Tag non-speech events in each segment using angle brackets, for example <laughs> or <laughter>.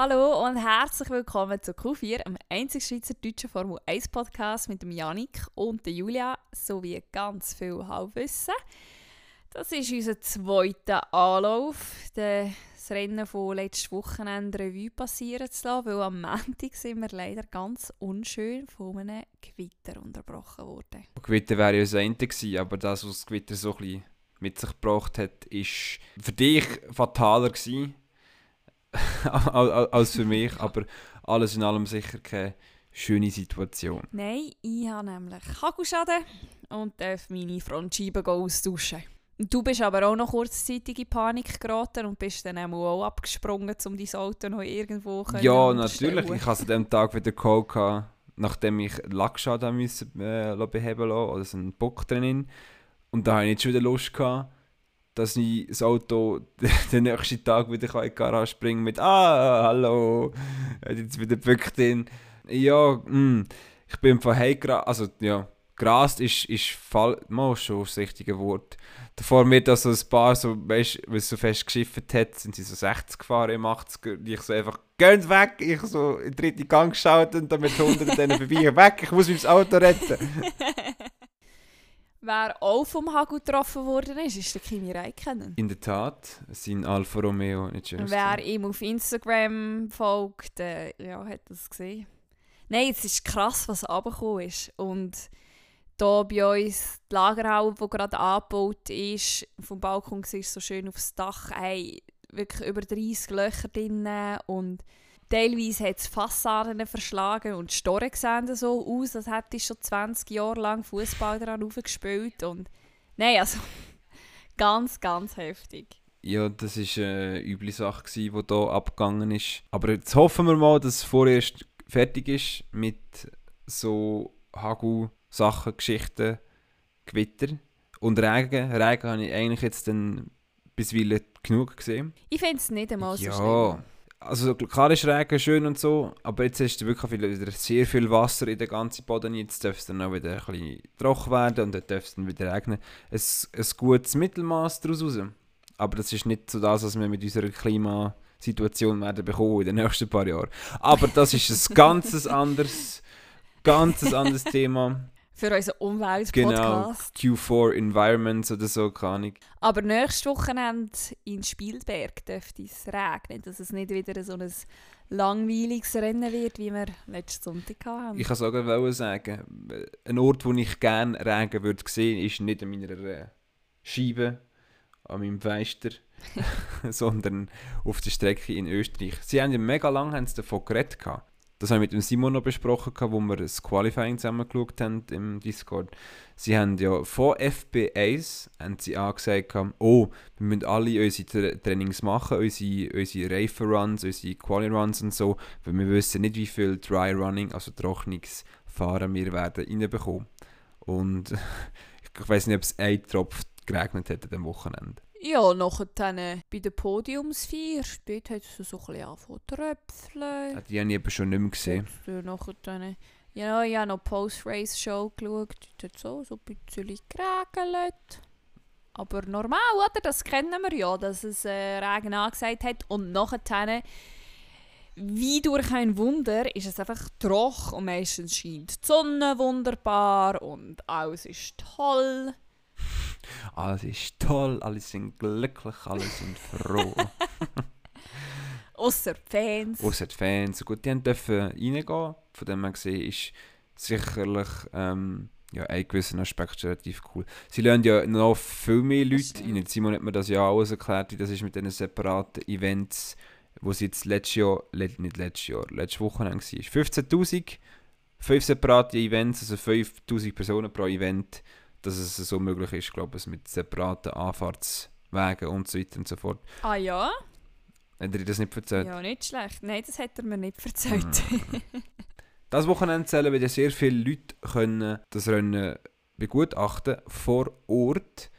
Hallo und herzlich willkommen zu Q4, dem einzigen schweizerdeutschen Formel 1 Podcast mit dem Janik und der Julia sowie ganz viel Halbwissen. Das ist unser zweiter Anlauf, das Rennen von letztes Wochenende Revue passieren zu lassen, weil am Montag sind wir leider ganz unschön von einem Gewitter unterbrochen worden. Gewitter wäre ja das eine gewesen, aber das, was das Gewitter so ein bisschen mit sich gebracht hat, ist für dich fataler gewesen <laughs> als für mich, aber alles in allem sicher keine schöne Situation. Nein, ich habe nämlich Hagelschaden und darf meine Frontscheibe austauschen. Du bist aber auch noch kurzzeitig in Panik geraten und bist dann auch abgesprungen, um dein Auto noch irgendwo zu Ja, natürlich. Ich hatte an diesem Tag wieder Call, nachdem ich Lackschaden müssen, äh, beheben musste, oder so einen Bock drin. Und da hatte ich nicht schon wieder Lust, gehabt, dass ich das Auto <laughs> den nächsten Tag wieder in die Garage bringen mit «Ah, hallo, jetzt wieder bückt in». Ja, mh, hm, ich bin von Heim also ja, Grast ist, ist fall, mal schon das richtige Wort. Davor mir da so ein paar, so, weißt es so fest geschifft hat, sind sie so 60 gefahren im 80er. Und ich so einfach, geht weg! Ich so in den dritten Gang geschaut und dann mit 100 denen vorbei, weg! Ich muss mein Auto retten! <laughs> Wer auch vom Hagel getroffen worden ist, ist der Kimi Räikkönen. In der Tat, sein Alfa Romeo nicht schön. Wer ihm auf Instagram folgt, äh, ja, hat das gesehen. Nein, es ist krass, was runtergekommen ist. Und hier bei uns die Lagerhalle, die gerade angebaut ist, vom Balkon siehst so schön aufs Dach, ey, wirklich über 30 Löcher drin und teilweise hat es Fassaden verschlagen und die Storen sehen so aus, als hätte ich schon 20 Jahre lang Fußball daran aufgespielt und nein, also <laughs> ganz, ganz heftig. Ja, das war eine üble Sache, die hier abgegangen ist. Aber jetzt hoffen wir mal, dass es vorerst fertig ist mit so Hagel Sachen, Geschichten, Gewitter und Regen. Regen habe ich eigentlich jetzt dann bisweilen genug gesehen. Ich finde es nicht einmal so ja. schlimm. Also klar ist Regen schön und so, aber jetzt du wirklich wieder sehr viel Wasser in den ganzen Boden. Jetzt darf es dann auch wieder ein bisschen trocken werden und dann darf es dann wieder regnen. Ein, ein gutes Mittelmaß daraus raus. Aber das ist nicht so das, was wir mit unserer Klimasituation werden bekommen in den nächsten paar Jahren. Aber das ist ein <laughs> ganz anderes, ganz anderes Thema für unseren Umweltpodcast. Genau, Q4 Environments oder so, keine Ahnung. Aber nächstes Wochenende in Spielberg dürfte es regnen, dass es nicht wieder so ein langweiliges Rennen wird, wie wir letzten Sonntag hatten. Ich kann sogar sagen, ein Ort, wo ich gerne Regen würde sehen, ist nicht an meiner äh, Scheibe, an meinem Fenster, <laughs> <laughs> sondern auf der Strecke in Österreich. Sie haben ja mega lange haben sie davon geredet. Gehabt das haben wir mit dem Simon noch besprochen, wo wir das Qualifying zusammen geschaut haben im Discord. Sie haben ja vor FB1 haben sie angesagt, oh, wir müssen alle unsere Trainings machen, unsere, unsere Reifen-Runs, unsere Quali-Runs und so, weil wir wissen nicht, wie viel Dry-Running, also Trocknungsfahren wir werden reinbekommen. Und <laughs> ich weiß nicht, ob es ein Tropf geregnet hat an dem Wochenende. Ja, nachher dann äh, bei der Podiumsfeier, dort hat es so ein bisschen angefangen tröpfeln. Ja, die habe ich eben schon nicht mehr gesehen. Nachher dann, ja, ich habe noch Post-Race-Show geschaut, dort hat so, so ein bisschen geregelt. Aber normal, oder? Das kennen wir ja, dass es äh, Regen angesagt hat. Und nachher dann, wie durch ein Wunder, ist es einfach trocken und meistens scheint die Sonne wunderbar und alles ist toll. Alles ist toll, alle sind glücklich, alle sind froh. <laughs> Außer die Fans. Außer die Fans. Gut, die dürfen reingehen. Von dem her gesehen ist sicherlich ähm, ja, ein gewisser Aspekt relativ cool. Sie lernen ja noch viel mehr Leute rein. Simon hat mir das ja auch erklärt, wie das ist mit diesen separaten Events, wo sie jetzt letztes Jahr, nicht letztes Jahr, letzte Woche war. 15'000, fünf separate Events, also 5000 Personen pro Event dass es so möglich ist, glaube ich, mit separaten Anfahrtswegen und so weiter und so fort. Ah ja? Hat er dir das nicht erzählt? Ja, nicht schlecht. Nein, das hat er mir nicht erzählt. Mhm. <laughs> das Wochenende zählen wieder sehr viele Leute können das Rennen begutachten vor Ort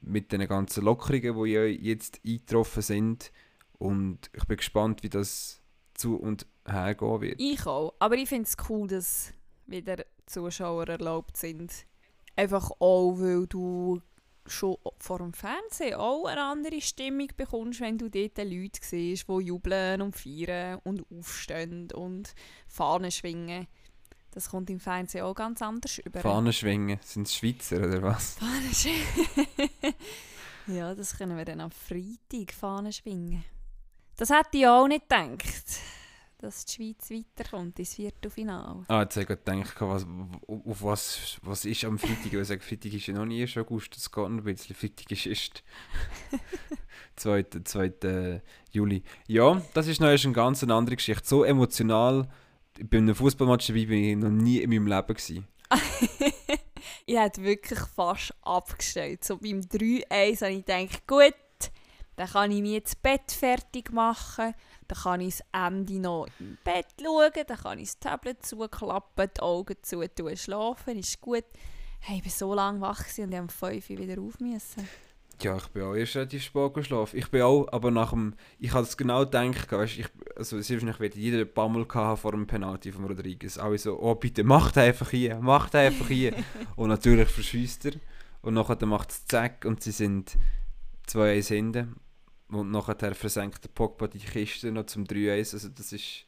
mit den ganzen Lockerungen, die ja jetzt eingetroffen sind. Und ich bin gespannt, wie das zu und her gehen wird. Ich auch. Aber ich finde es cool, dass wieder Zuschauer erlaubt sind Einfach auch, weil du schon vor dem Fernsehen auch eine andere Stimmung bekommst, wenn du dort Leute siehst, die jubeln und feiern und aufstehen und Fahnen schwingen. Das kommt im Fernsehen auch ganz anders über. Fahnen schwingen, sind es Schweizer oder was? Fahnen schwingen. <laughs> ja, das können wir dann am Freitag Fahnen schwingen. Das hätte ich auch nicht gedacht, dass die Schweiz weiterkommt ins Viertelfinale. Ah, jetzt habe ich gedacht, was, auf was, was ist am Freitag? Ich sage, Freitag ist ja noch nie erst August, das geht noch ein bisschen. Freitag ist erst <laughs> 2. 2. Juli. Ja, das ist noch eine ganz andere Geschichte. So emotional bei einem Fußballmatch dabei bin ich noch nie in meinem Leben. Gewesen. <laughs> ich hätte wirklich fast abgestellt. So beim 3-1 habe ich gedacht, gut, dann kann ich mich jetzt Bett fertig machen, dann kann ich das Ende noch im Bett schauen, dann kann ich das Tablet zuklappen, die Augen zu tun, schlafen, ist gut. Hey, ich war so lange wach und ich um 5 Uhr wieder auf müssen. Ja, ich bin auch erst relativ spät geschlafen. Ich bin auch, aber nach dem, ich habe es genau gedacht, weißt, ich, also selbst wird jeder Bammel vor dem Penalty von Rodriguez. Alle so, oh bitte, macht einfach hier, macht einfach hier. <laughs> und natürlich verschießt er. Und nachher macht es zack und sie sind 2-1 hinten. Und nachher versenkt der Pogba die Kiste noch zum 3-1. Also das ist...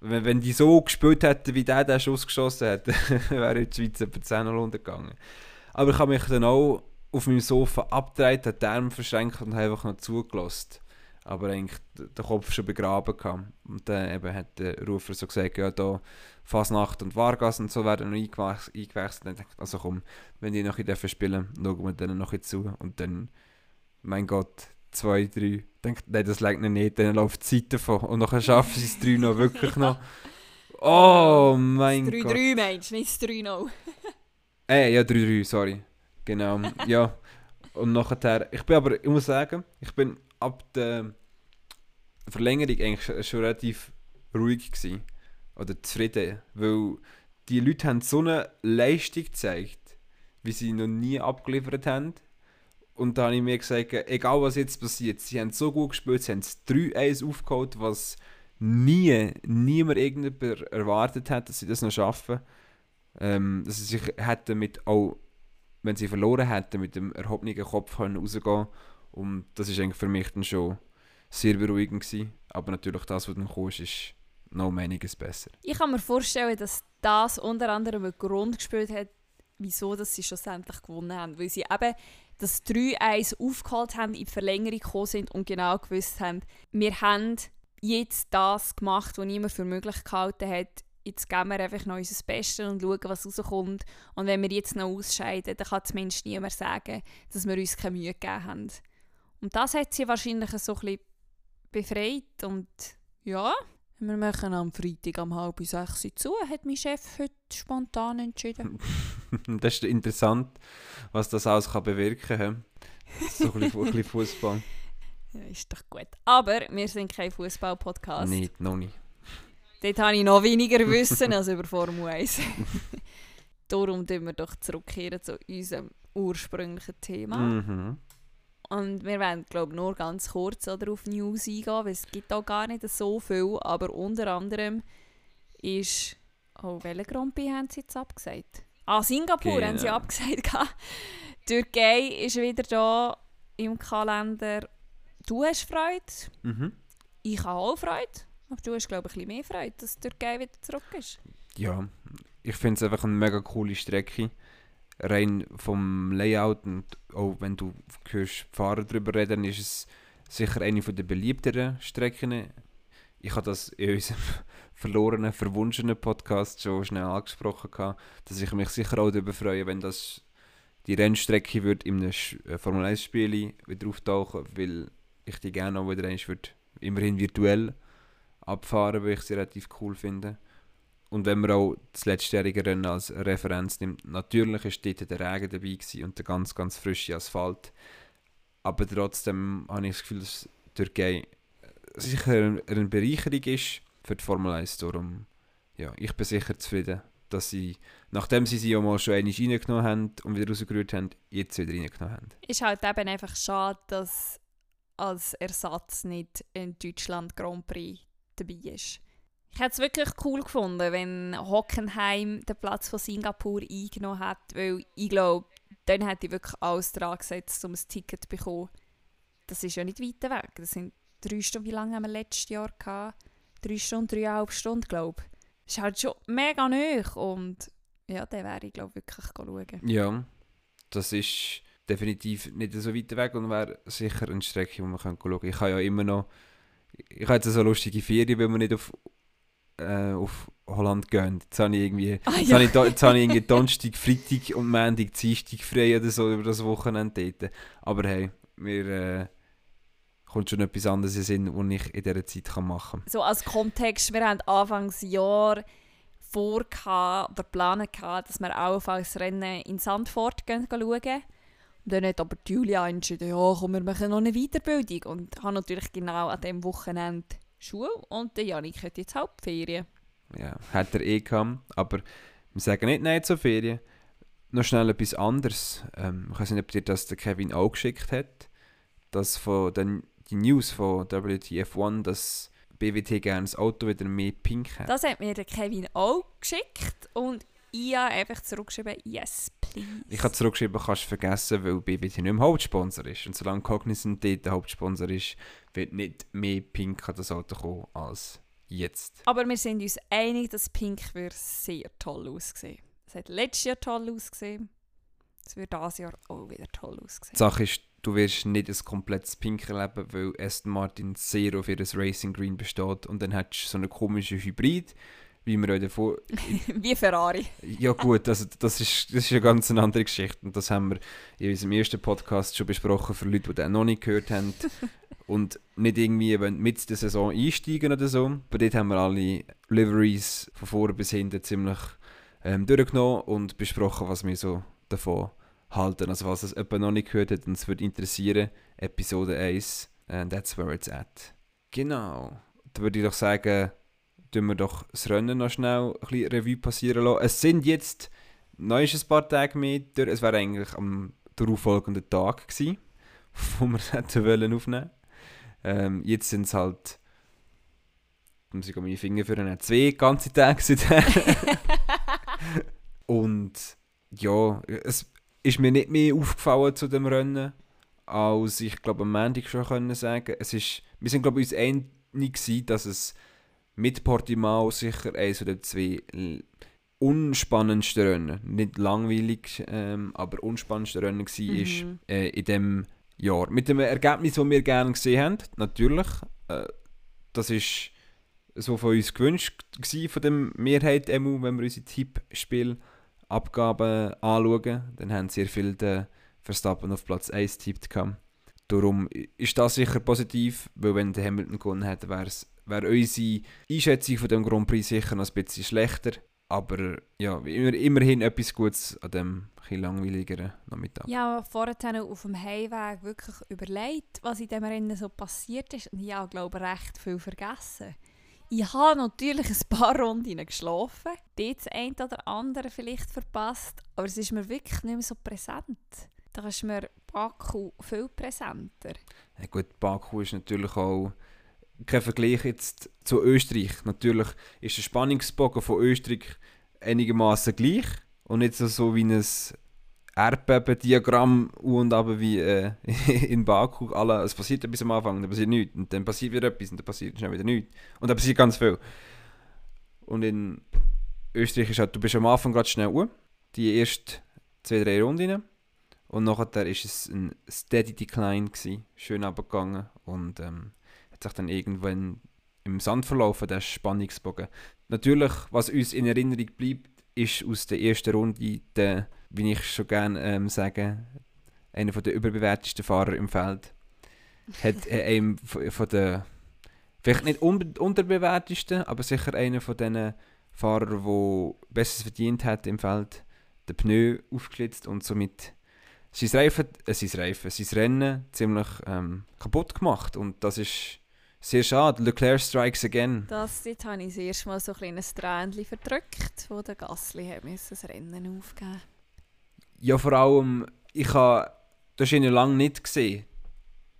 Wenn, wenn die so gespielt hätten, wie der den Schuss geschossen hat, <laughs> wäre die Schweiz etwa 10 0 untergegangen. Aber ich habe mich dann auch auf meinem Sofa abgedreht, die Arme verschränkt und einfach noch zugelassen. Aber eigentlich den Kopf schon begraben gehabt. Und dann eben hat der Rufer so gesagt, ja da Fasnacht und Vargas und so werden noch eingewechselt. Und ich dachte, also komm, wenn die noch in spielen, schauen wir denen noch zu. Und dann, mein Gott, zwei, drei. Denkt, nein, das legt nicht, dann läuft die Zeit davon. Und dann schaffen sie es drei noch wirklich noch. <laughs> Oh mein 3 -3 Gott. 3-3 meinst du, nicht 3-0. <laughs> äh, ja, 3-3, sorry. Genau, ja. Und nachher, ich bin aber, ich muss sagen, ich bin ab der Verlängerung eigentlich schon relativ ruhig gewesen. Oder zufrieden. Weil die Leute haben so eine Leistung gezeigt, wie sie noch nie abgeliefert haben. Und da habe ich mir gesagt, egal was jetzt passiert, sie haben so gut gespielt, sie haben 3-1 aufgeholt, was nie, niemand irgendjemand erwartet hat, dass sie das noch schaffen. Ähm, dass sie sich hätten mit auch wenn sie verloren hätten, mit dem erhobenen Kopf können rausgehen Und das ist eigentlich für mich dann schon sehr beruhigend gewesen. Aber natürlich das, was dann kam, ist noch einiges besser. Ich kann mir vorstellen, dass das unter anderem einen Grund gespielt hat, wieso dass sie schlussendlich gewonnen haben. Weil sie eben das 3-1 aufgeholt haben, in die Verlängerung gekommen sind und genau gewusst haben, wir haben jetzt das gemacht, was niemand für möglich gehalten hat jetzt geben wir einfach noch unser Bestes und schauen, was rauskommt. Und wenn wir jetzt noch ausscheiden, dann kann zumindest niemand sagen, dass wir uns keine Mühe gegeben haben. Und das hat sie wahrscheinlich so ein befreit. Und ja, wir machen am Freitag um halb sechs zu, hat mein Chef heute spontan entschieden. <laughs> das ist interessant, was das alles kann bewirken kann. So ein bisschen Fußball. Ist doch gut. Aber wir sind kein Fußball-Podcast. Nicht, noch nicht. Dort habe ich noch weniger Wissen als über Formel 1. <laughs> Darum tun wir doch zurückkehren zu unserem ursprünglichen Thema. Mhm. Und wir werden, glaube ich, nur ganz kurz oder, auf News eingehen, weil es gibt auch gar nicht so viel. Aber unter anderem ist... Oh, welchen Grand Prix haben sie jetzt abgesagt? Ah, Singapur genau. haben sie abgesagt. <laughs> Türkei ist wieder da im Kalender. Du hast Freude. Mhm. Ich habe auch Freude. Aber du hast, glaube ich, ein bisschen mehr Freude, dass die Türkei wieder zurück ist. Ja, ich finde es einfach eine mega coole Strecke. Rein vom Layout und auch wenn du hörst Fahrer darüber reden, ist es sicher eine der beliebteren Strecken. Ich habe das in unserem verlorenen, verwunschenen Podcast schon schnell angesprochen, gehabt, dass ich mich sicher auch darüber freue, wenn das die Rennstrecke wird in einem äh, Formel 1 Spiel wieder auftauchen, weil ich die gerne auch wieder einmal immerhin virtuell abfahren, weil ich sie relativ cool finde. Und wenn man auch das letztjährige Rennen als Referenz nimmt, natürlich war dort der Regen dabei gewesen und der ganz, ganz frische Asphalt. Aber trotzdem habe ich das Gefühl, dass Türkei sicher eine Bereicherung ist für die Formel 1. Darum, ja, ich bin sicher zufrieden, dass sie, nachdem sie sie ja mal schon einmal reingenommen haben und wieder rausgerührt haben, jetzt wieder reingenommen haben. Ist halt eben einfach schade, dass als Ersatz nicht in Deutschland Grand Prix dabei ist. Ich hätte es wirklich cool gefunden, wenn Hockenheim den Platz von Singapur eingenommen hat, weil ich glaube, dann hätte ich wirklich alles dran gesetzt, um ein Ticket zu bekommen. Das ist ja nicht weit weg. Das sind drei Stunden, wie lange haben wir letztes Jahr gehabt? Drei Stunden, dreieinhalb Stunden, glaube ich. Ist halt schon mega nöch und ja, dann wäre ich, glaube wirklich schauen. Ja, das ist definitiv nicht so weit weg und wäre sicher eine Strecke, wo man schauen kann. Ich habe ja immer noch, ich habe jetzt so lustige Ferien, weil wir nicht auf, äh, auf Holland gehen. Jetzt habe ich irgendwie, Ah, jetzt ja. habe ich, jetzt habe ich irgendwie Donnerstag, Freitag und Montag, Dienstag frei oder so über das Wochenende dort. Aber hey, mir äh, kommt schon etwas anderes in Sinn, was ich in dieser Zeit kann machen so als Kontext, wir haben Anfangsjahr vor oder planen gehabt, dass wir auch das Rennen in Sandford gehen, schauen. Und dann hat aber Julia entschieden, ja komm, wir machen noch eine Weiterbildung. Und habe natürlich genau an diesem Wochenende Schule und der Janik hat jetzt Hauptferien. Ja, hat er eh gehabt. Aber wir sagen nicht Nein zur Ferien. Noch schnell etwas anderes. Ähm, ich weiß nicht, ob dir das der Kevin auch geschickt hat. Das von den, die News von WTF1, dass BWT gerne das Auto wieder mehr pink hat. Das hat mir der Kevin auch geschickt und ich habe einfach zurückgeschrieben, yes, please. Ich habe zurückgeschrieben, kannst du vergessen, weil BWT nicht mehr Hauptsponsor ist. Und solange Cognizant dort der Hauptsponsor ist, wird nicht mehr pink an das Auto kommen als jetzt. Aber wir sind uns einig, dass Pink wird sehr toll aussehen. Es hat letztes Jahr toll ausgesehen. Es wird dieses Jahr auch wieder toll Die aussehen. Sache ist, du wirst nicht ein komplettes Pink erleben, weil Aston Martin sehr auf ihr Racing Green besteht und dann hättest du so einen komischen Hybrid, wie wir heute davor... <laughs> Wie Ferrari. Ja gut, also das ist, das ist eine ganz andere Geschichte und das haben wir in unserem ersten Podcast schon besprochen für Leute, die den noch nicht gehört haben <laughs> und nicht irgendwie mit der Saison einsteigen oder so. Bei dort haben wir alle Liveries von vorne bis hinten ziemlich ähm, durchgenommen und besprochen, was wir so davon halten. Also was es jemand noch nicht gehört hat und es würde interessieren, Episode 1, and that's where it's at. Genau. Da würde ich doch sagen, tun wir doch das Rennen noch schnell ein bisschen Revue passieren lassen. Es sind jetzt, neu ist ein paar Tage mehr, es wäre eigentlich am darauffolgenden Tag gewesen, <laughs> wo wir es hätten wollen aufnehmen. Ähm, jetzt sind es halt, muss ich meine Finger führen, zwei ganze Tage seither. <laughs> Und ja, es ist mir nicht mehr aufgefallen zu dem Rennen, als ich glaube am Montag schon können sagen. Es ist, wir sind glaube ich uns einig gewesen, dass es mit Portimao sicher eines der zwei unspannendsten Rennen, nicht langweilig, ähm, aber unspannendsten Rennen war Mhm. äh, in dem Jahr. Mit dem Ergebnis, das wir gerne gesehen haben, natürlich. Äh, das ist so von uns gewünscht gewesen, von der Mehrheit, wenn wir unsere Tippspielabgaben anschauen. Dann haben sehr viele den Verstappen auf Platz 1 tippt. Darum ist das sicher positiv, weil wenn der Hamilton gewonnen hätte, wäre unsere Einschätzung von dem Grand Prix sicher noch ein bisschen schlechter. Aber ja, immer, immerhin etwas Gutes an dem ein langweiligeren Nachmittag. Ja, vorher auf dem Heimweg wirklich überlegt, was in diesem Rennen so passiert ist. Und ich habe, glaube recht viel vergessen. Ich habe natürlich ein paar Runden geschlafen, dort das eine oder andere vielleicht verpasst, aber es ist mir wirklich nicht mehr so präsent. Da ist mir Baku viel präsenter. Ja, gut, Baku ist natürlich auch kein Vergleich jetzt zu Österreich. Natürlich ist der Spannungsbogen von Österreich einigermaßen gleich und nicht so, so wie ein Erdbebendiagramm und aber wie äh, <laughs> in Baku. Alle, es passiert etwas am Anfang, dann passiert nichts und dann passiert wieder etwas und dann passiert schnell wieder nichts. Und dann passiert ganz viel. Und in Österreich ist halt, du bist am Anfang gerade schnell uhr, die ersten zwei, drei Runden und nachher ist es ein steady Decline gewesen, schön abgegangen und ähm, hat sich dann irgendwann im Sand verlaufen, der Spannungsbogen. Natürlich, was uns in Erinnerung bleibt, ist aus der ersten Runde der, wie ich schon gerne ähm, sage, einer der überbewertesten Fahrer im Feld. Hat äh, einem von der, vielleicht nicht un unterbewertesten, aber sicher einer von diesen Fahrern, der Besseres verdient hat im Feld, den Pneu aufgeschlitzt und somit sein Reifen, äh, sein Reifen, sein Rennen ziemlich ähm, kaputt gemacht. Und das ist sehr schade. Leclerc strikes again. Das, dort habe ich das erste Mal so ein kleines Tränchen verdrückt, wo der Gasly hat das Rennen aufgeben Ja, vor allem, ich habe, du hast ihn ja lange nicht gesehen.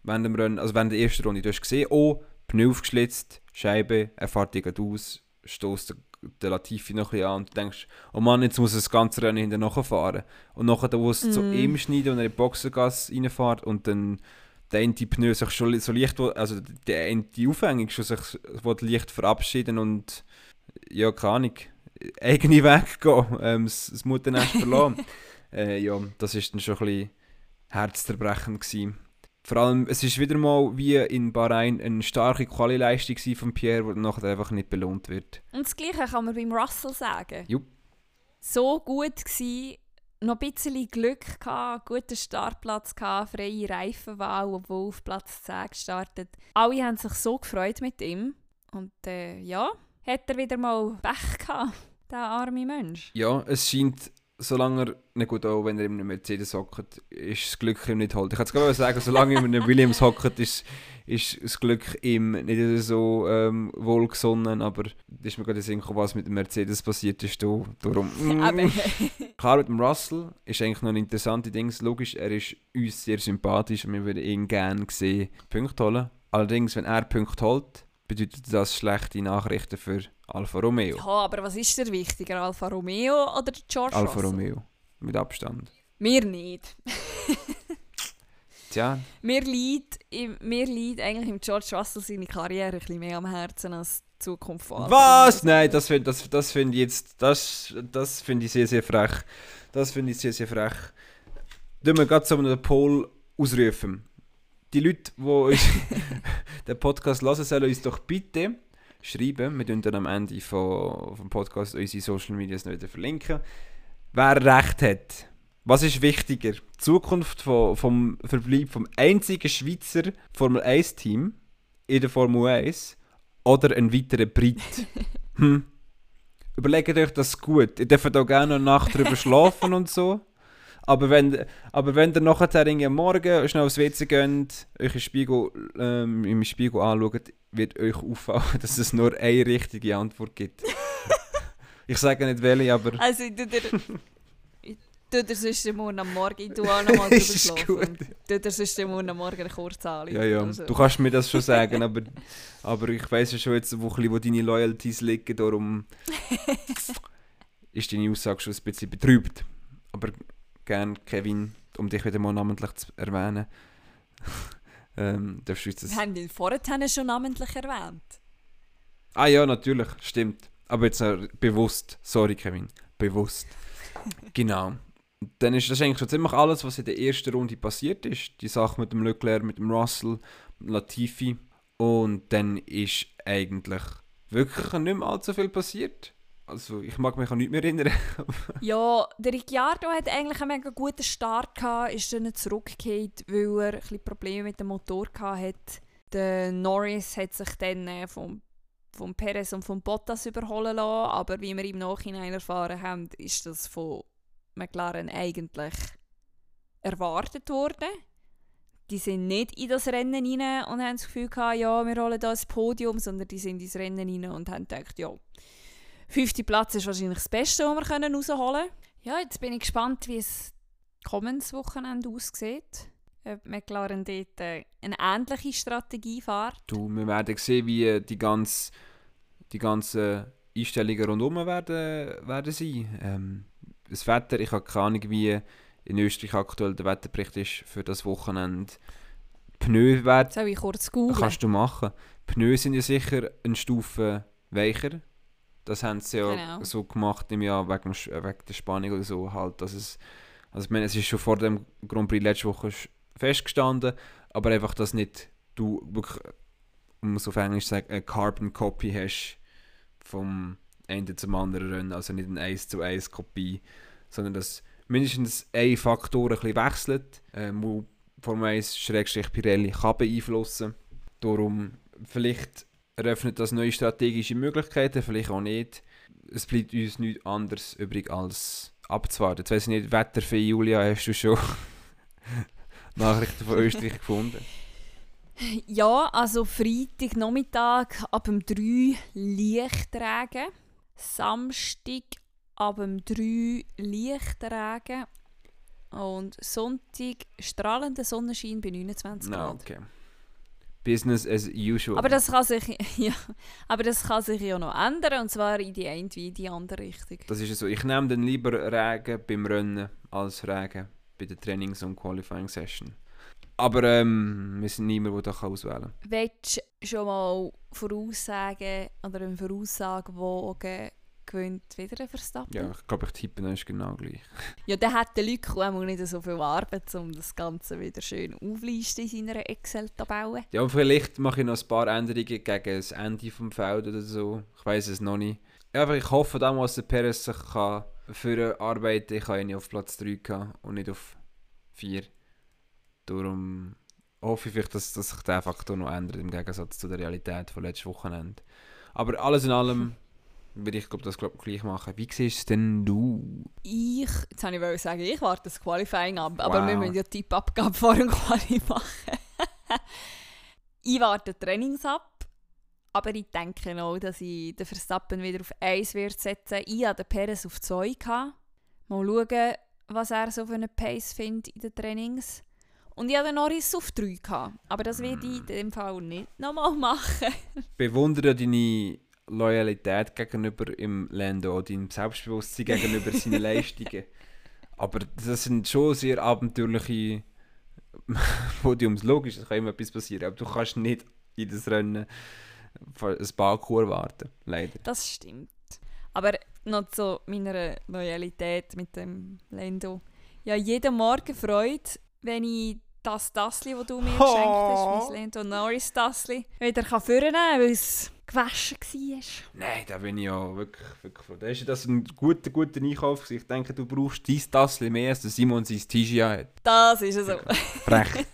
Während, dem Rennen, also während der ersten Runde. Du hast gesehen, oh, Pneu aufgeschlitzt, Scheibe, er fährt aus, stößt der Latifi noch ein bisschen an und du denkst, oh Mann, jetzt muss er das ganze Rennen hinterher fahren. Und nachher, wo es zu Mm. ihm schneidet und er in die Boxengasse reinfährt und dann der eine Pneu sich schon so leicht, also der eine Aufhängung schon sich leicht verabschieden und ja, keine Ahnung, <laughs> eigene Weg gehen, ähm, das, das Mutternest verlassen. <laughs> äh, ja, das ist dann schon ein bisschen herzzerbrechend gewesen. Vor allem, es ist wieder mal wie in Bahrain eine starke Quali-Leistung gewesen von Pierre, die nachher einfach nicht belohnt wird. Und das Gleiche kann man beim Russell sagen. Jupp. So gut gsi, noch ein bisschen Glück gehabt, guten Startplatz gehabt, freie Reifenwahl, obwohl auf Platz 10 gestartet. Alle haben sich so gefreut mit ihm. Und äh, ja, hat er wieder mal Pech gehabt, der arme Mensch. Ja, es scheint, solange er, na gut, auch wenn er in einem Mercedes hockt, ist das Glück ihm nicht halt. Ich kann es gerade sagen, solange er in einem Williams hockt, ist, ist das Glück ihm nicht so ähm, wohlgesonnen, aber da ist mir gerade Sinn gekommen, was mit dem Mercedes passiert ist. Da, darum, <laughs> mm. Klar, mit dem Russell ist eigentlich noch ein interessante Ding. Logisch, er ist uns sehr sympathisch und wir würden ihn gerne sehen, Punkte holen. Allerdings, wenn er Punkte holt, bedeutet das schlechte Nachrichten für Alfa Romeo. ja, aber was ist der wichtiger, Alfa Romeo oder der George Alfa Russell? Romeo. Mit Abstand. Mir nicht. Tja, Mir liegt, mir liegt eigentlich im George Russell seine Karriere ein bisschen mehr am Herzen als die Zukunft von Alfa was? Romeo. Nein, das finde das, das find ich jetzt, das, das finde ich sehr, sehr frech. Das finde ich sehr, sehr frech. Tun wir gerade so einen Poll ausrufen. Die Leute, die uns <laughs> den Podcast hören, sollen uns doch bitte schreiben. Wir tun dann am Ende von, vom Podcast unsere Social Medias noch wieder verlinken. Wer recht hat. Was ist wichtiger? Die Zukunft von, vom Verbleib vom einzigen Schweizer Formel 1 Team in der Formel 1 oder ein weiterer Brit? <laughs> hm. Überlegt euch das gut. Ihr dürft auch gerne eine Nacht drüber schlafen und so. Aber wenn, aber wenn ihr nachher am Morgen schnell aufs WC geht, euch im Spiegel, ähm, im Spiegel anschaut, wird euch auffallen, <laughs> dass es nur eine richtige Antwort gibt. <laughs> ich sage nicht welche, aber Also ich tu dir... ich tu dir sonst am morgen am Morgen, ich tu auch noch mal <laughs> drüber schlafen. gut. und Tu dir sonst am morgen am Morgen eine Kurzzahlung. ja, ja, Also, du kannst mir das schon sagen, aber, aber ich weiß ja schon jetzt, wo, wo deine Loyalties liegen, darum ist deine Aussage schon ein bisschen betrübt. Aber gern, Kevin, um dich wieder mal namentlich zu erwähnen, <laughs> ähm, darfst du jetzt das Wir haben ihn vorhin schon namentlich erwähnt. Ah ja, natürlich, stimmt. Aber jetzt bewusst. Sorry, Kevin. Bewusst. <laughs> genau. Dann ist das eigentlich schon ziemlich alles, was in der ersten Runde passiert ist. Die Sache mit dem Leclerc, mit dem Russell, Latifi. Und dann ist eigentlich wirklich nicht mehr allzu viel passiert. Also ich mag mich an nichts mehr erinnern. <laughs> Ja, der Ricciardo hat eigentlich einen mega guten Start gehabt, ist dann zurückgekehrt, weil er ein bisschen Probleme mit dem Motor hatte. Der Norris hat sich dann äh, vom, vom Perez und vom Bottas überholen lassen, aber wie wir im Nachhinein erfahren haben, ist das von McLaren eigentlich erwartet worden. Die sind nicht in das Rennen rein und haben das Gefühl gehabt, ja, wir holen da das Podium, sondern die sind ins Rennen rein und haben gedacht, ja, fünfte Platz ist wahrscheinlich das Beste, was wir können rausholen können. Ja, jetzt bin ich gespannt, wie es kommendes Wochenende aussieht. Ob McLaren dort äh, eine ähnliche Strategie fährt. Du, wir werden sehen, wie äh, die, ganz, die ganzen Einstellungen rundherum werden, werden sein. Ähm, das Wetter, ich habe keine Ahnung, wie in Österreich aktuell der Wetterbericht ist für das Wochenende. Pneu werden, Soll ich kurz googeln? kannst du machen. Die Pneu sind ja sicher eine Stufe weicher. Das haben sie ja Genau. so gemacht im Jahr wegen, äh, wegen der Spannung oder so halt, dass es also ich meine, es ist schon vor dem Grand Prix letzte Woche festgestanden, aber einfach, dass nicht du wirklich, um es auf Englisch zu sagen, eine Carbon Copy hast vom Ende zum anderen Rennen, also nicht eine 1 zu 1 Kopie, sondern dass mindestens ein Faktor ein bisschen wechselt, ähm, wo Formel 1 Schrägstrich Pirelli kann beeinflussen. Darum, vielleicht eröffnet das neue strategische Möglichkeiten, vielleicht auch nicht. Es bleibt uns nichts anderes übrig als abzuwarten. Jetzt weiss ich nicht, Wetter für Julia, hast du schon <laughs> Nachrichten von Österreich gefunden? Ja, also Freitag Nachmittag ab dem 3 Lichtregen. Samstag ab dem 3 Lichtregen. Und Sonntag strahlender Sonnenschein bei 29 Na, Grad. okay. Business as usual. Aber das kann sich, <laughs> ja, aber das kann sich ja noch ändern, und zwar in die eine wie in die andere Richtung. Das ist so. Ich nehme dann lieber Regen beim Rennen als Regen bei der Trainings- und Qualifying-Session. Aber ähm, wir sind niemand, der das auswählen kann. Willst du schon mal voraussagen oder eine Voraussage wagen, gewinnt wieder ein Verstappen? Ja, ich glaube, ich tippe dann ist genau gleich. Ja, dann hat der Leute auch nicht so viel Arbeit, um das Ganze wieder schön auflisten in seiner Excel-Tabelle. Ja, und vielleicht mache ich noch ein paar Änderungen gegen das Ende vom Feld oder so. Ich weiß es noch nicht. Ja, aber ich hoffe damals, dass der Perez sich kann für arbeiten Ich habe ihn auf Platz 3 gehabt und nicht auf 4. Darum hoffe ich vielleicht, dass, dass sich der Faktor noch ändert im Gegensatz zu der Realität von letztes Wochenende. Aber alles in allem <laughs> würde ich glaub, das glaub, gleich machen. Wie siehst denn du? Ich, jetzt wollte ich wollte sagen, ich warte das Qualifying ab, aber Wow. wir müssen ja Tippabgabe <laughs> vor dem Quali machen. <laughs> ich warte Trainings ab, aber ich denke auch, dass ich den Verstappen wieder auf 1 wird setzen. Ich hatte den Perez auf 2 gehabt. Mal schauen, was er so für eine Pace findet in den Trainings. Und ich hatte den Norris auf 3 gehabt. Aber das werde ich in dem Fall nicht nochmal <laughs> machen. bewundere deine Loyalität gegenüber im Lando, dein Selbstbewusstsein gegenüber seinen <laughs> Leistungen. Aber das sind schon sehr abenteuerliche <laughs> Podiums. Logisch, es kann immer etwas passieren, aber du kannst nicht in das Rennen ein Baku erwarten, leider. Das stimmt. Aber noch zu meiner Loyalität mit dem Lendo. Ja, jeden Morgen Freude, wenn ich das Tassli, das du mir Oh. geschenkt hast, mein Lendo Norris Tassli, wieder kann vornehmen kann, weil es gewaschen war. Nein, da bin ich ja wirklich, wirklich froh. Da ist ja das ein guter, guter Einkauf. Ich denke, du brauchst dein Tassli mehr, als Simon sein T-Shirt hat. Das ist es so. <laughs> Frech.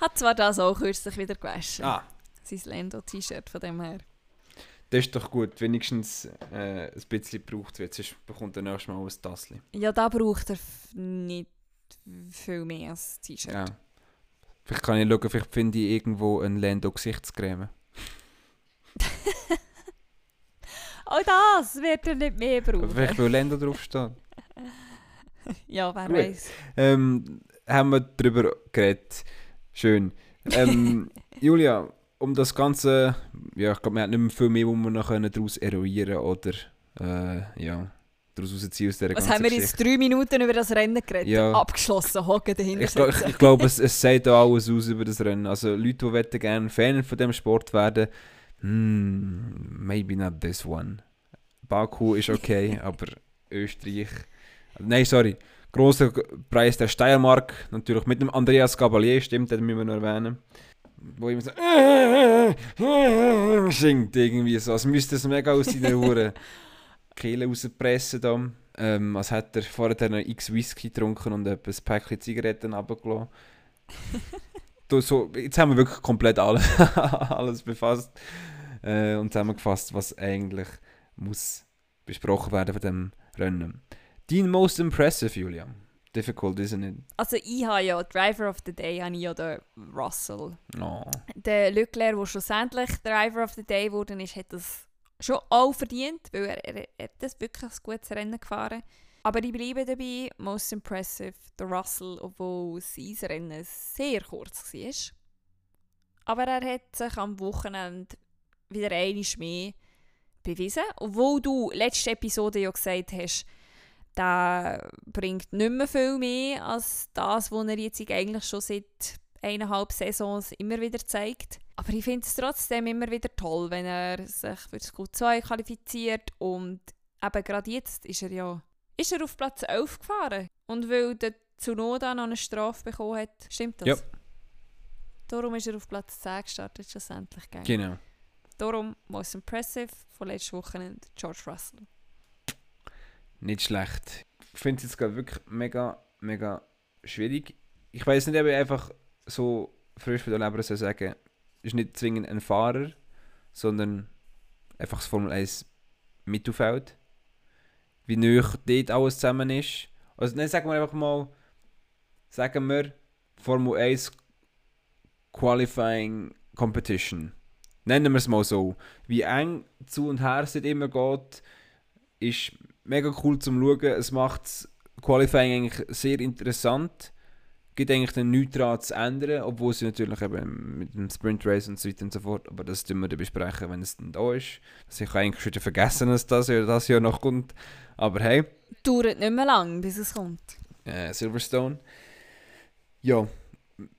Hat zwar das auch kürzlich wieder gewaschen. ah, Sein Lendo-T-Shirt von dem her. das ist doch gut. Wenigstens äh, ein bisschen gebraucht wird. Sonst bekommt er nächstes Mal ein Tassli. Ja, da braucht er nicht viel mehr als T-Shirt. Ja. Vielleicht kann ich schauen, vielleicht finde ich irgendwo eine Lando-Gesichtscreme. <laughs> Auch das wird er nicht mehr brauchen. Vielleicht will Lando draufstehen. <laughs> Ja, wer Gut. weiß. Ähm, haben wir darüber geredet. Schön. Ähm, <laughs> Julia, um das Ganze, ja, ich glaube, wir haben nicht mehr viel mehr, wo wir noch können daraus eruieren oder äh, ja, daraus rausziehen aus dieser Was haben wir jetzt drei Minuten über das Rennen geredet? Ja. Abgeschlossen, hocken dahinter Ich, glaub- ich, sitzen. ich glaube, es, es sagt auch alles aus über das Rennen. Also Leute, die wollen gerne Fan von dem Sport werden, hmm, maybe not this one. Baku ist <laughs> okay, aber Österreich... Nein, sorry. Großer Preis der Steiermark, natürlich mit dem Andreas Gabalier, stimmt, den müssen wir noch erwähnen. Wo immer so <laughs> singt irgendwie so, als müsste es mega aus seiner Hure Kehle rauspressen da. Ähm, als hätte er vorher noch x Whisky getrunken und ein Päckchen Zigaretten runtergelassen. <laughs> Du, so, jetzt haben wir wirklich komplett alles, <laughs> alles befasst äh, und zusammengefasst, was eigentlich muss besprochen werden von dem Rennen. Dein most impressive, Julia. Difficult, isn't it? Also ich habe ja Driver of the Day, habe ich ja den Russell. Oh. Der Leclerc, der schlussendlich Driver of the Day geworden ist, hat das schon auch verdient, weil er, er, er hat das wirklich ein gutes Rennen gefahren. Aber ich bleibe dabei, most impressive, der Russell, obwohl sein Rennen sehr kurz war. Aber er hat sich am Wochenende wieder einmal mehr bewiesen. Obwohl du letzte Episode ja gesagt hast, der bringt nicht mehr viel mehr als das, was er jetzt eigentlich schon seit eineinhalb Saisons immer wieder zeigt. Aber ich finde es trotzdem immer wieder toll, wenn er sich für das Q2 qualifiziert und eben gerade jetzt ist er ja ist er auf Platz 11 gefahren. Und weil der Tsunoda noch eine Strafe bekommen hat, stimmt das? Ja. Darum ist er auf Platz 10 gestartet, schlussendlich. Gell? Genau. Darum, most impressive von letztes Wochenende, George Russell. Nicht schlecht. Ich finde es jetzt gerade wirklich mega, mega schwierig. Ich weiß nicht, ob ich einfach so frisch von der Leber soll sagen, ist nicht zwingend ein Fahrer, sondern einfach das Formel 1 Mittelfeld. Wie nöch dort alles zusammen ist. Also nein, sagen wir einfach mal, sagen wir Formel 1 Qualifying Competition. Nennen wir es mal so. Wie eng zu und her es immer geht, ist mega cool zum Schauen. Es macht das Qualifying eigentlich sehr interessant. Gibt eigentlich dann nichts daran zu ändern, obwohl sie natürlich eben mit dem Sprint Race und so weiter und so fort, aber das tun wir dann besprechen, wenn es dann da ist. Also ich habe eigentlich schon vergessen, dass das Jahr, das Jahr noch kommt, aber hey. Dauert nicht mehr lang, bis es kommt. Äh, Silverstone. Ja,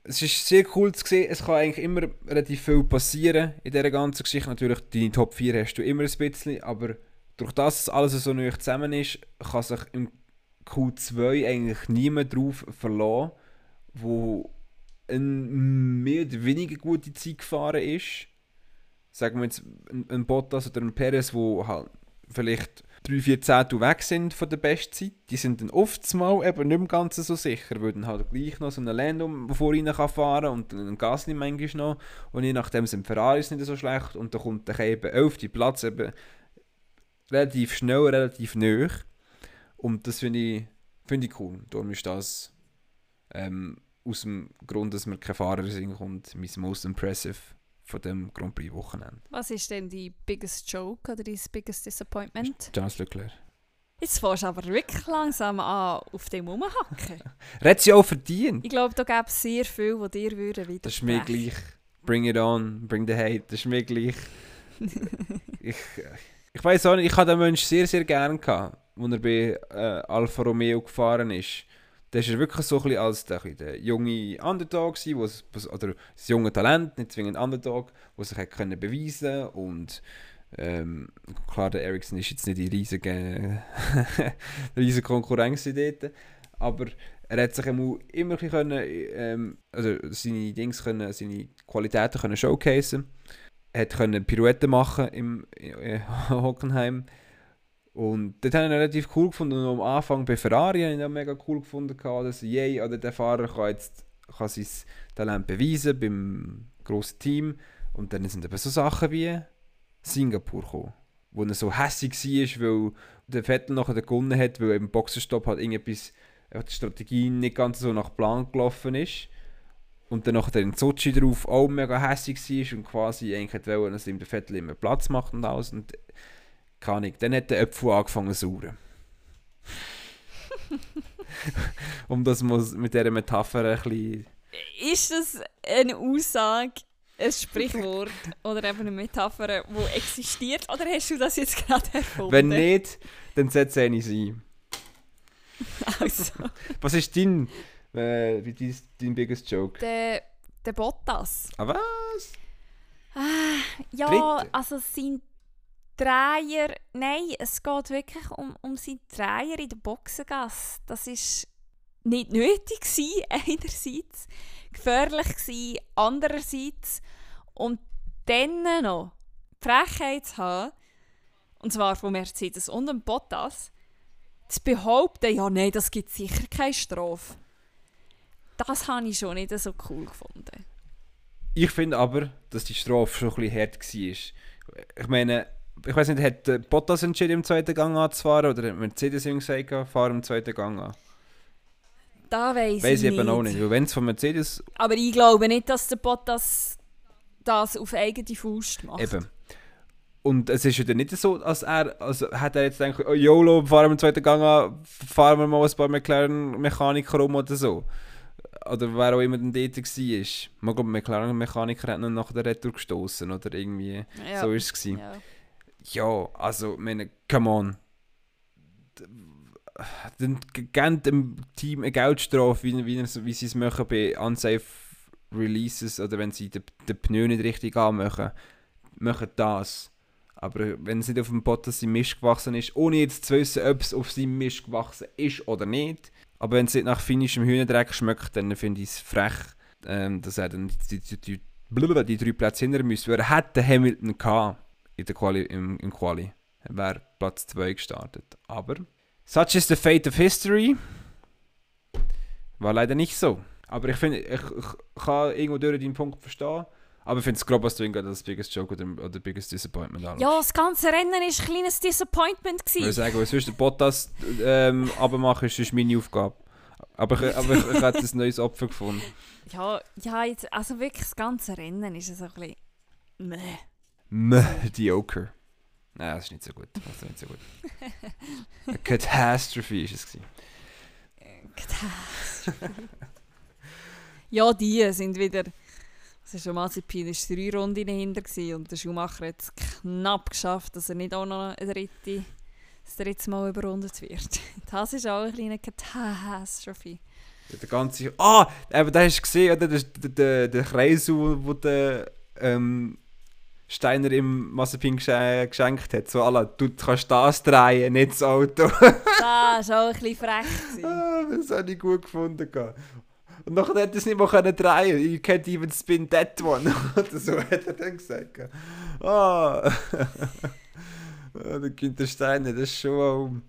es ist sehr cool zu sehen, es kann eigentlich immer relativ viel passieren in dieser ganzen Geschichte. Natürlich, deine Top 4 hast du immer ein bisschen, aber durch das, dass alles so neu zusammen ist, kann sich im Q2 eigentlich niemand drauf verlassen, wo ein mehr oder weniger gute Zeit gefahren ist. Sagen wir jetzt ein, Bottas oder ein Perez, wo halt vielleicht 3, 4 Zehntel weg sind von der Bestzeit, die sind dann oftmals eben nicht mehr ganz so sicher, weil dann halt gleich noch so eine Landung vorhin kann fahren und ein Gasly manchmal noch und je nachdem sind Ferraris nicht so schlecht und dann kommt dann eben 11. Platz eben relativ schnell, relativ nöch und das finde ich, find ich cool. Darum ist das ähm, aus dem Grund, dass wir keine Fahrer sind, und mein most impressive von dem Grand Prix Wochenende. Was ist denn die biggest joke oder dein biggest disappointment? Charles Leclerc. Jetzt fährst du aber wirklich langsam an auf dem rumhacken. <laughs> Red sie auch verdient. Ich glaube, da gäbe es sehr viel, die dir würden wieder. Das ist mir gleich. Bring it on, bring the hate. Das ist mir gleich. <laughs> ich ich weiß auch nicht, ich hatte den Menschen sehr, sehr gerne gehabt, als er bei äh, Alfa Romeo gefahren ist. Da war er wirklich so ein bisschen als der, junge Underdog, was, oder das junge Talent, nicht zwingend Underdog, der sich hat können beweisen und ähm, klar, der Ericsson ist jetzt nicht die riesige, <laughs> riesige Konkurrenz dort, aber er hat sich immer, können, ähm, also seine Dings können, seine Qualitäten können showcasen hat können Pirouetten machen im in Hockenheim und das habe ich relativ cool gefunden. Und am Anfang bei Ferrari habe ich das mega cool gefunden, dass yay, oder der Fahrer kann jetzt kann sein Talent beweisen beim grossen Team. Und dann sind eben so Sachen wie Singapur gekommen, wo er so hässlich war, weil der Vettel nachher gewonnen hat, weil im Boxenstopp halt irgendetwas, die Strategie nicht ganz so nach Plan gelaufen ist. Und dann nachher in Sochi drauf auch mega hässlich war und quasi eigentlich wollte, dass ihm der Vettel immer Platz macht und alles. Und keine Ahnung, dann hat der Apfel angefangen zu sauren. <laughs> um das muss mit dieser Metapher ein bisschen... Ist das eine Aussage, ein Sprichwort <laughs> oder eben eine Metapher, die existiert? Oder hast du das jetzt gerade erfunden? Wenn nicht, dann setze ich ein. <laughs> Also. Was ist dein, äh, dein, dein biggest joke? Der, der Bottas. Ah, was? Ah, ja, Dritte? also sein Dreier, nein, es geht wirklich um, um seinen Dreier in der Boxengasse. Das ist nicht nötig gewesen, <laughs> einerseits, gefährlich gewesen, andererseits und dann noch die Frechheit zu haben, und zwar von Mercedes und dem Bottas, zu behaupten, ja nein, das gibt sicher keine Strafe. Das habe ich schon nicht so cool gefunden. Ich finde aber, dass die Strafe schon ein bisschen hart war. Ich meine, ich weiß nicht, hat äh, Bottas entschieden, im zweiten Gang anzufahren oder hat Mercedes ihm gesagt, fahr im zweiten Gang an? Da Weiß ich ich eben nicht. auch nicht, weil wenn es von Mercedes Aber ich glaube nicht, dass der Bottas das auf eigene Faust macht. eben. Und es ist ja dann nicht so, als er, also hat er jetzt gedacht, oh YOLO, fahren wir im zweiten Gang an, fahren wir mal ein paar McLaren-Mechaniker um oder so. Oder wer auch immer dann dort war. Man glaube, McLaren-Mechaniker hat ihn nach der Retour gestoßen oder irgendwie. Ja. So war es. Ja. Ja, also, meine, come on. Dann g- geben dem Team eine Geldstrafe, wie, wie, wie sie es machen bei unsafe Releases oder wenn sie den, den Pneu nicht richtig anmachen. Machen das. Aber wenn es nicht auf dem Bottas sein Mist gewachsen ist, ohne jetzt zu wissen, ob es auf seinem Mist gewachsen ist oder nicht, aber wenn es nicht nach finnischem Hühnendreck schmeckt, dann finde ich es frech, ähm, dass er dann die, die, die, blablabla, die drei Plätze hinter müsste. Weil er hätte Hamilton gehabt in der Quali, im, im Quali. Er wäre Platz 2 gestartet. Aber such is the fate of history. War leider nicht so. Aber ich finde, ich, ich kann irgendwo durch deinen Punkt verstehen. Aber ich finde es grob, was du irgendwie das Biggest Joke oder, oder Biggest Disappointment anschaust. ja, das ganze Rennen war ein kleines Disappointment. Ich würde Gewesen. sagen, was sonst der Bottas ähm, abmachen, ist, ist meine Aufgabe. Aber ich, aber ich, ich hätte ein neues Opfer gefunden. <laughs> Ja, ja jetzt, also wirklich das ganze Rennen ist so ein bisschen... Meh. Mediocre. Nein, das ist nicht so gut. Das ist nicht so gut. <laughs> Eine Catastrophe ist es. Gewesen. Ja, die sind wieder. Es ist schon Mazepin ist drei Runden dahinter gewesen und der Schumacher hat es knapp geschafft, dass er nicht auch noch eine dritte, das dritte Mal überrundet wird. <laughs> Das ist auch eine kleine Katastrophe. Der ganze. Ah! aber da hast du gesehen, oder? Der, der, der, der Kreis, wo, wo der ähm, Steiner im Mazepin geschenkt hat. So, alla, du kannst das drehen, nicht das Auto. <laughs> das war auch ein bisschen frech. ah, das habe ich gut gefunden. Und nachher hätte er es nicht mehr können drehen You can't even spin that one. <laughs> Oder so hat er dann gesagt. Ah! <laughs> ah der Günther Steiner, das ist schon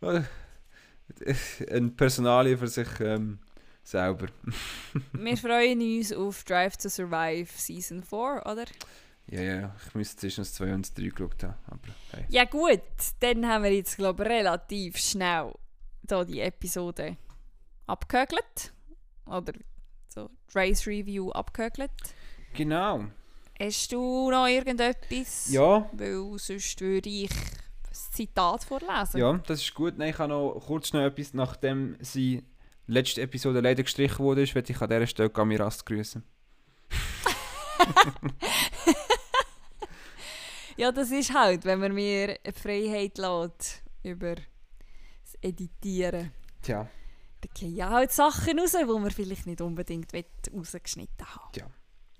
auch eine Personalie für sich ähm, selber. Wir freuen uns auf Drive to Survive Season 4, oder? Ja, ja, ich müsste zwischen das 2 und das 3 geschaut haben. Aber, hey. Ja gut, dann haben wir jetzt glaube ich relativ schnell da die Episode abgehökelt. Oder so Race Review abgehökelt. Genau. Hast du noch irgendetwas? Ja. Weil sonst würde ich das Zitat vorlesen. Ja, das ist gut. Nein, ich habe noch kurz noch etwas, nachdem sie letzte Episode leider gestrichen wurde, werde ich an dieser Stelle Gamirast grüßen. <laughs> ja, das ist halt, wenn man mir Freiheit lässt über das Editieren. Tja. Da gehen ja halt Sachen raus, die man vielleicht nicht unbedingt rausgeschnitten haben Ja.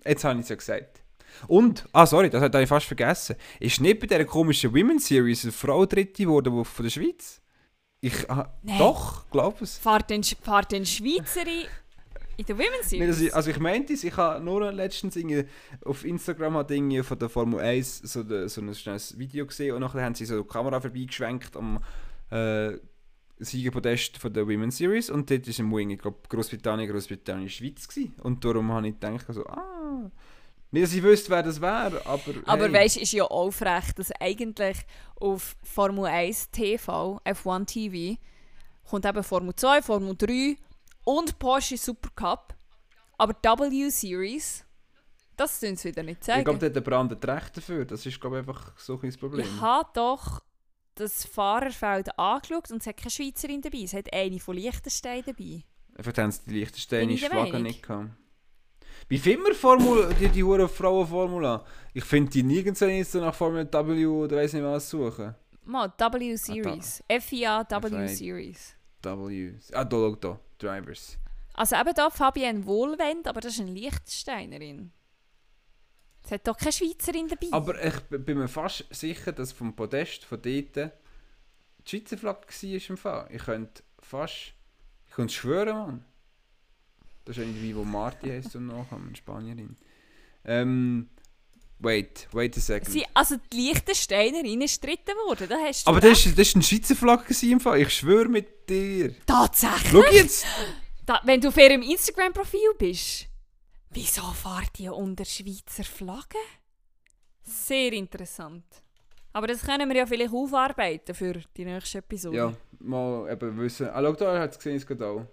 Jetzt habe ich es ja gesagt. Und, ah sorry, das habe ich fast vergessen. Ist nicht bei dieser komischen Women's Series eine Frau dritte geworden von der Schweiz? Ich, ah, doch, glaube es. Fahrt den, fahrt den Schweizerin in der Women's Series? Nee, also ich meinte es, ich habe nur letztens auf Instagram hat von der Formel 1 so, de, so ein schnelles Video gesehen und nachher haben sie so die Kamera vorbeigeschwenkt am äh, Siegerpodest von der Women's Series und dort war im Wing, ich glaube, Großbritannien, Großbritannien, Schweiz gewesen. Und darum habe ich gedacht, so, ah, nicht, dass ich wüsste, wer das wäre, aber. Aber hey. weißt du, ist ja aufrecht, dass eigentlich auf Formel 1 TV, F1 TV, kommt eben Formel 2, Formel 3 und Porsche Supercup. Aber W Series, das tun sie wieder nicht zeigen. Ich glaube, der hat der Brand Recht dafür. Das ist, glaube einfach so ein Problem. Ich habe doch das Fahrerfeld angeschaut und es hat keine Schweizerin dabei. Es hat eine von Liechtenstein dabei. Vielleicht haben sie die Liechtensteinische Flagge nicht gehabt. Wie wir Formel, die, die Huren Frauenformula? Ich finde die nirgends so nach Formel W oder weiß nicht was suchen. Mal, W Series. Ah, FIA W Series. W. Ah, da, da, Drivers. Also eben da Fabienne Wohlwend, aber das ist eine Liechtensteinerin. Es hat doch keine Schweizerin dabei. Aber ich bin mir fast sicher, dass vom Podest von dort die Schweizer Flagge war im Fall. Ich könnte fast... Ich könnte schwören, Mann. Das ist irgendwie, wo Marti heißt und nachkommen, Spanierin. Ähm, wait, wait a second. Sie, also die Liechtensteinerin ist dritte geworden, da hast du Aber das war eine Schweizer Flagge im Fall. Ich schwöre mit dir. Tatsächlich? Schau jetzt! Da, wenn du auf ihrem Instagram-Profil bist. Wieso fahrt ihr unter Schweizer Flagge? Sehr interessant. Aber das können wir ja vielleicht aufarbeiten für die nächste Episode. Ja, mal eben wissen. Ah, schau, da hat es gesehen, es geht auch.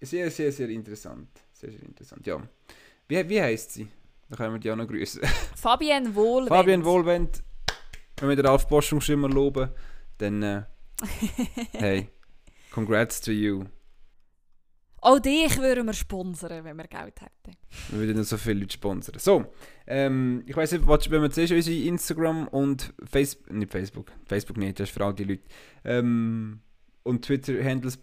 Sehr, sehr, sehr interessant. Sehr, sehr interessant, ja. Wie, wie heisst sie? Da können wir die auch noch grüßen. <laughs> Fabienne Wohlwend. Fabienne Wohlwend. Wenn wir den Ralf Boschung schon immer loben, dann äh, <laughs> hey, congrats to you. Auch dich würden wir sponsern, wenn wir Geld hätten. Wir würden noch so viele Leute sponsern. So, ähm, ich weiß nicht, wenn wir zuerst unsere Instagram und Facebook, nicht Facebook, Facebook nicht, das ist für all die Leute, ähm, und Twitter-Handles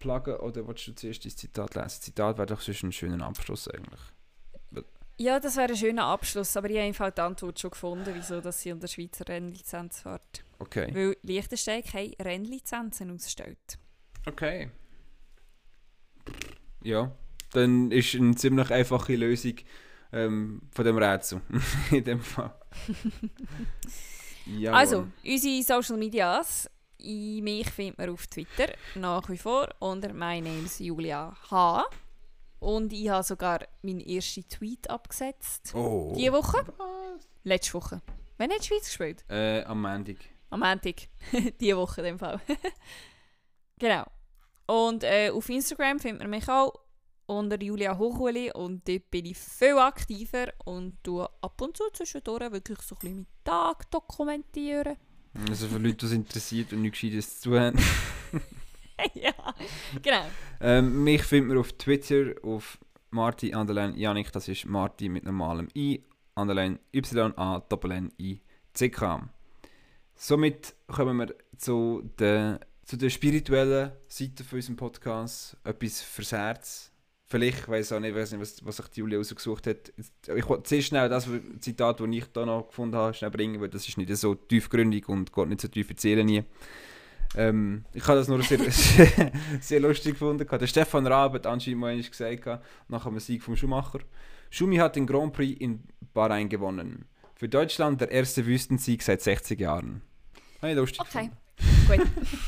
pluggen oder willst du zuerst das Zitat lesen? Zitat wäre doch sonst ein schöner Abschluss eigentlich. Ja, das wäre ein schöner Abschluss, aber ich habe einfach die Antwort schon gefunden, wieso dass sie unter Schweizer Rennlizenz fährt. Okay. Weil Liechtenstein keine Rennlizenzen ausstellt. Okay. Ja, dann ist eine ziemlich einfache Lösung ähm, von dem Rätsel. <laughs> In dem Fall. <laughs> also, unsere Social Medias. Mich findet man auf Twitter nach wie vor unter My Name's Julia H. Und ich habe sogar meinen ersten Tweet abgesetzt. Oh. Diese Woche? Was? Letzte Woche. Wann hat die Schweiz gespielt? Äh, am Montag. Am Montag. <laughs> Diese Woche in dem Fall. <laughs> genau. Und äh, auf Instagram findet man mich auch unter Julia Hochuli und dort bin ich viel aktiver und tue ab und zu zwischendurch wirklich so ein bisschen meinen Tag dokumentieren. Also für Leute, die es interessiert und nichts Gescheites zu haben. <laughs> <laughs> ja, genau. Ähm, mich findet man auf Twitter auf Marti, Underline Janik, das ist Marti mit normalem I, Underline Y, A, Doppel N, I, C, K. Somit kommen wir zu der, zu der spirituellen Seite von unserem Podcast. Etwas fürs Herz. Vielleicht, ich weiß auch nicht, weiß nicht was, was sich Julia rausgesucht hat. Ich wollte sehr schnell das Zitat, das ich da noch gefunden habe, schnell bringen, weil das ist nicht so tiefgründig und geht nicht so tief erzählen nie. Ähm, ich habe das nur sehr, <laughs> <laughs> sehr, lustig gefunden. Der Stefan Raab hat anscheinend mal gesagt, nach einem Sieg vom Schumacher. Schumi hat den Grand Prix in Bahrain gewonnen. Für Deutschland der erste Wüstensieg seit 60 Jahren. Habe ich lustig Okay, gefunden. gut. <laughs>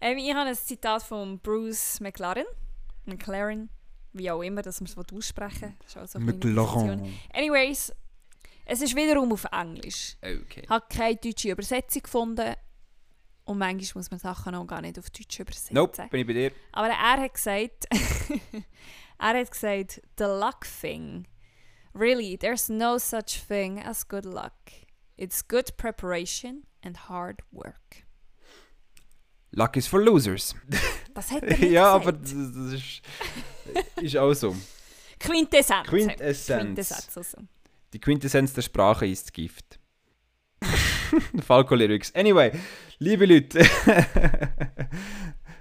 ähm, ich habe ein Zitat von Bruce McLaren. McLaren, wie auch immer, dass man es aussprechen will. Das ist auch so eine kleine Diskussion. McLaren. Anyways, es ist wiederum auf Englisch. Okay. Ich habe keine deutsche Übersetzung gefunden. Und manchmal muss man Sachen auch gar nicht auf Deutsch übersetzen. Nope, bin ich bei dir. Aber er hat gesagt, <laughs> er hat gesagt, the luck thing. Really, there's no such thing as good luck. It's good preparation and hard work. Luck is for losers. <laughs> Das hat er ja, aber das, das ist, ist auch so. <laughs> Quintessenz. Quintessenz. Quintessenz also. Die Quintessenz der Sprache ist Gift. <laughs> Falco Lyrics. Anyway, liebe Leute, <laughs>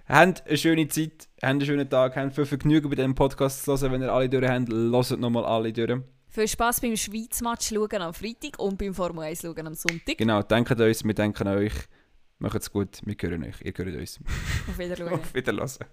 habt eine schöne Zeit, habt einen schönen Tag, habt viel Vergnügen bei diesem Podcast zu hören. Wenn ihr alle durch habt, hört nochmal alle durch. Viel Spaß beim Schweiz-Match schauen am Freitag und beim Formel 1 schauen am Sonntag. Genau, denkt an uns, wir denken an euch. Macht's gut, wir hören euch, ihr hört uns. Auf Wiedersehen. <laughs> Auf Wiedersehen.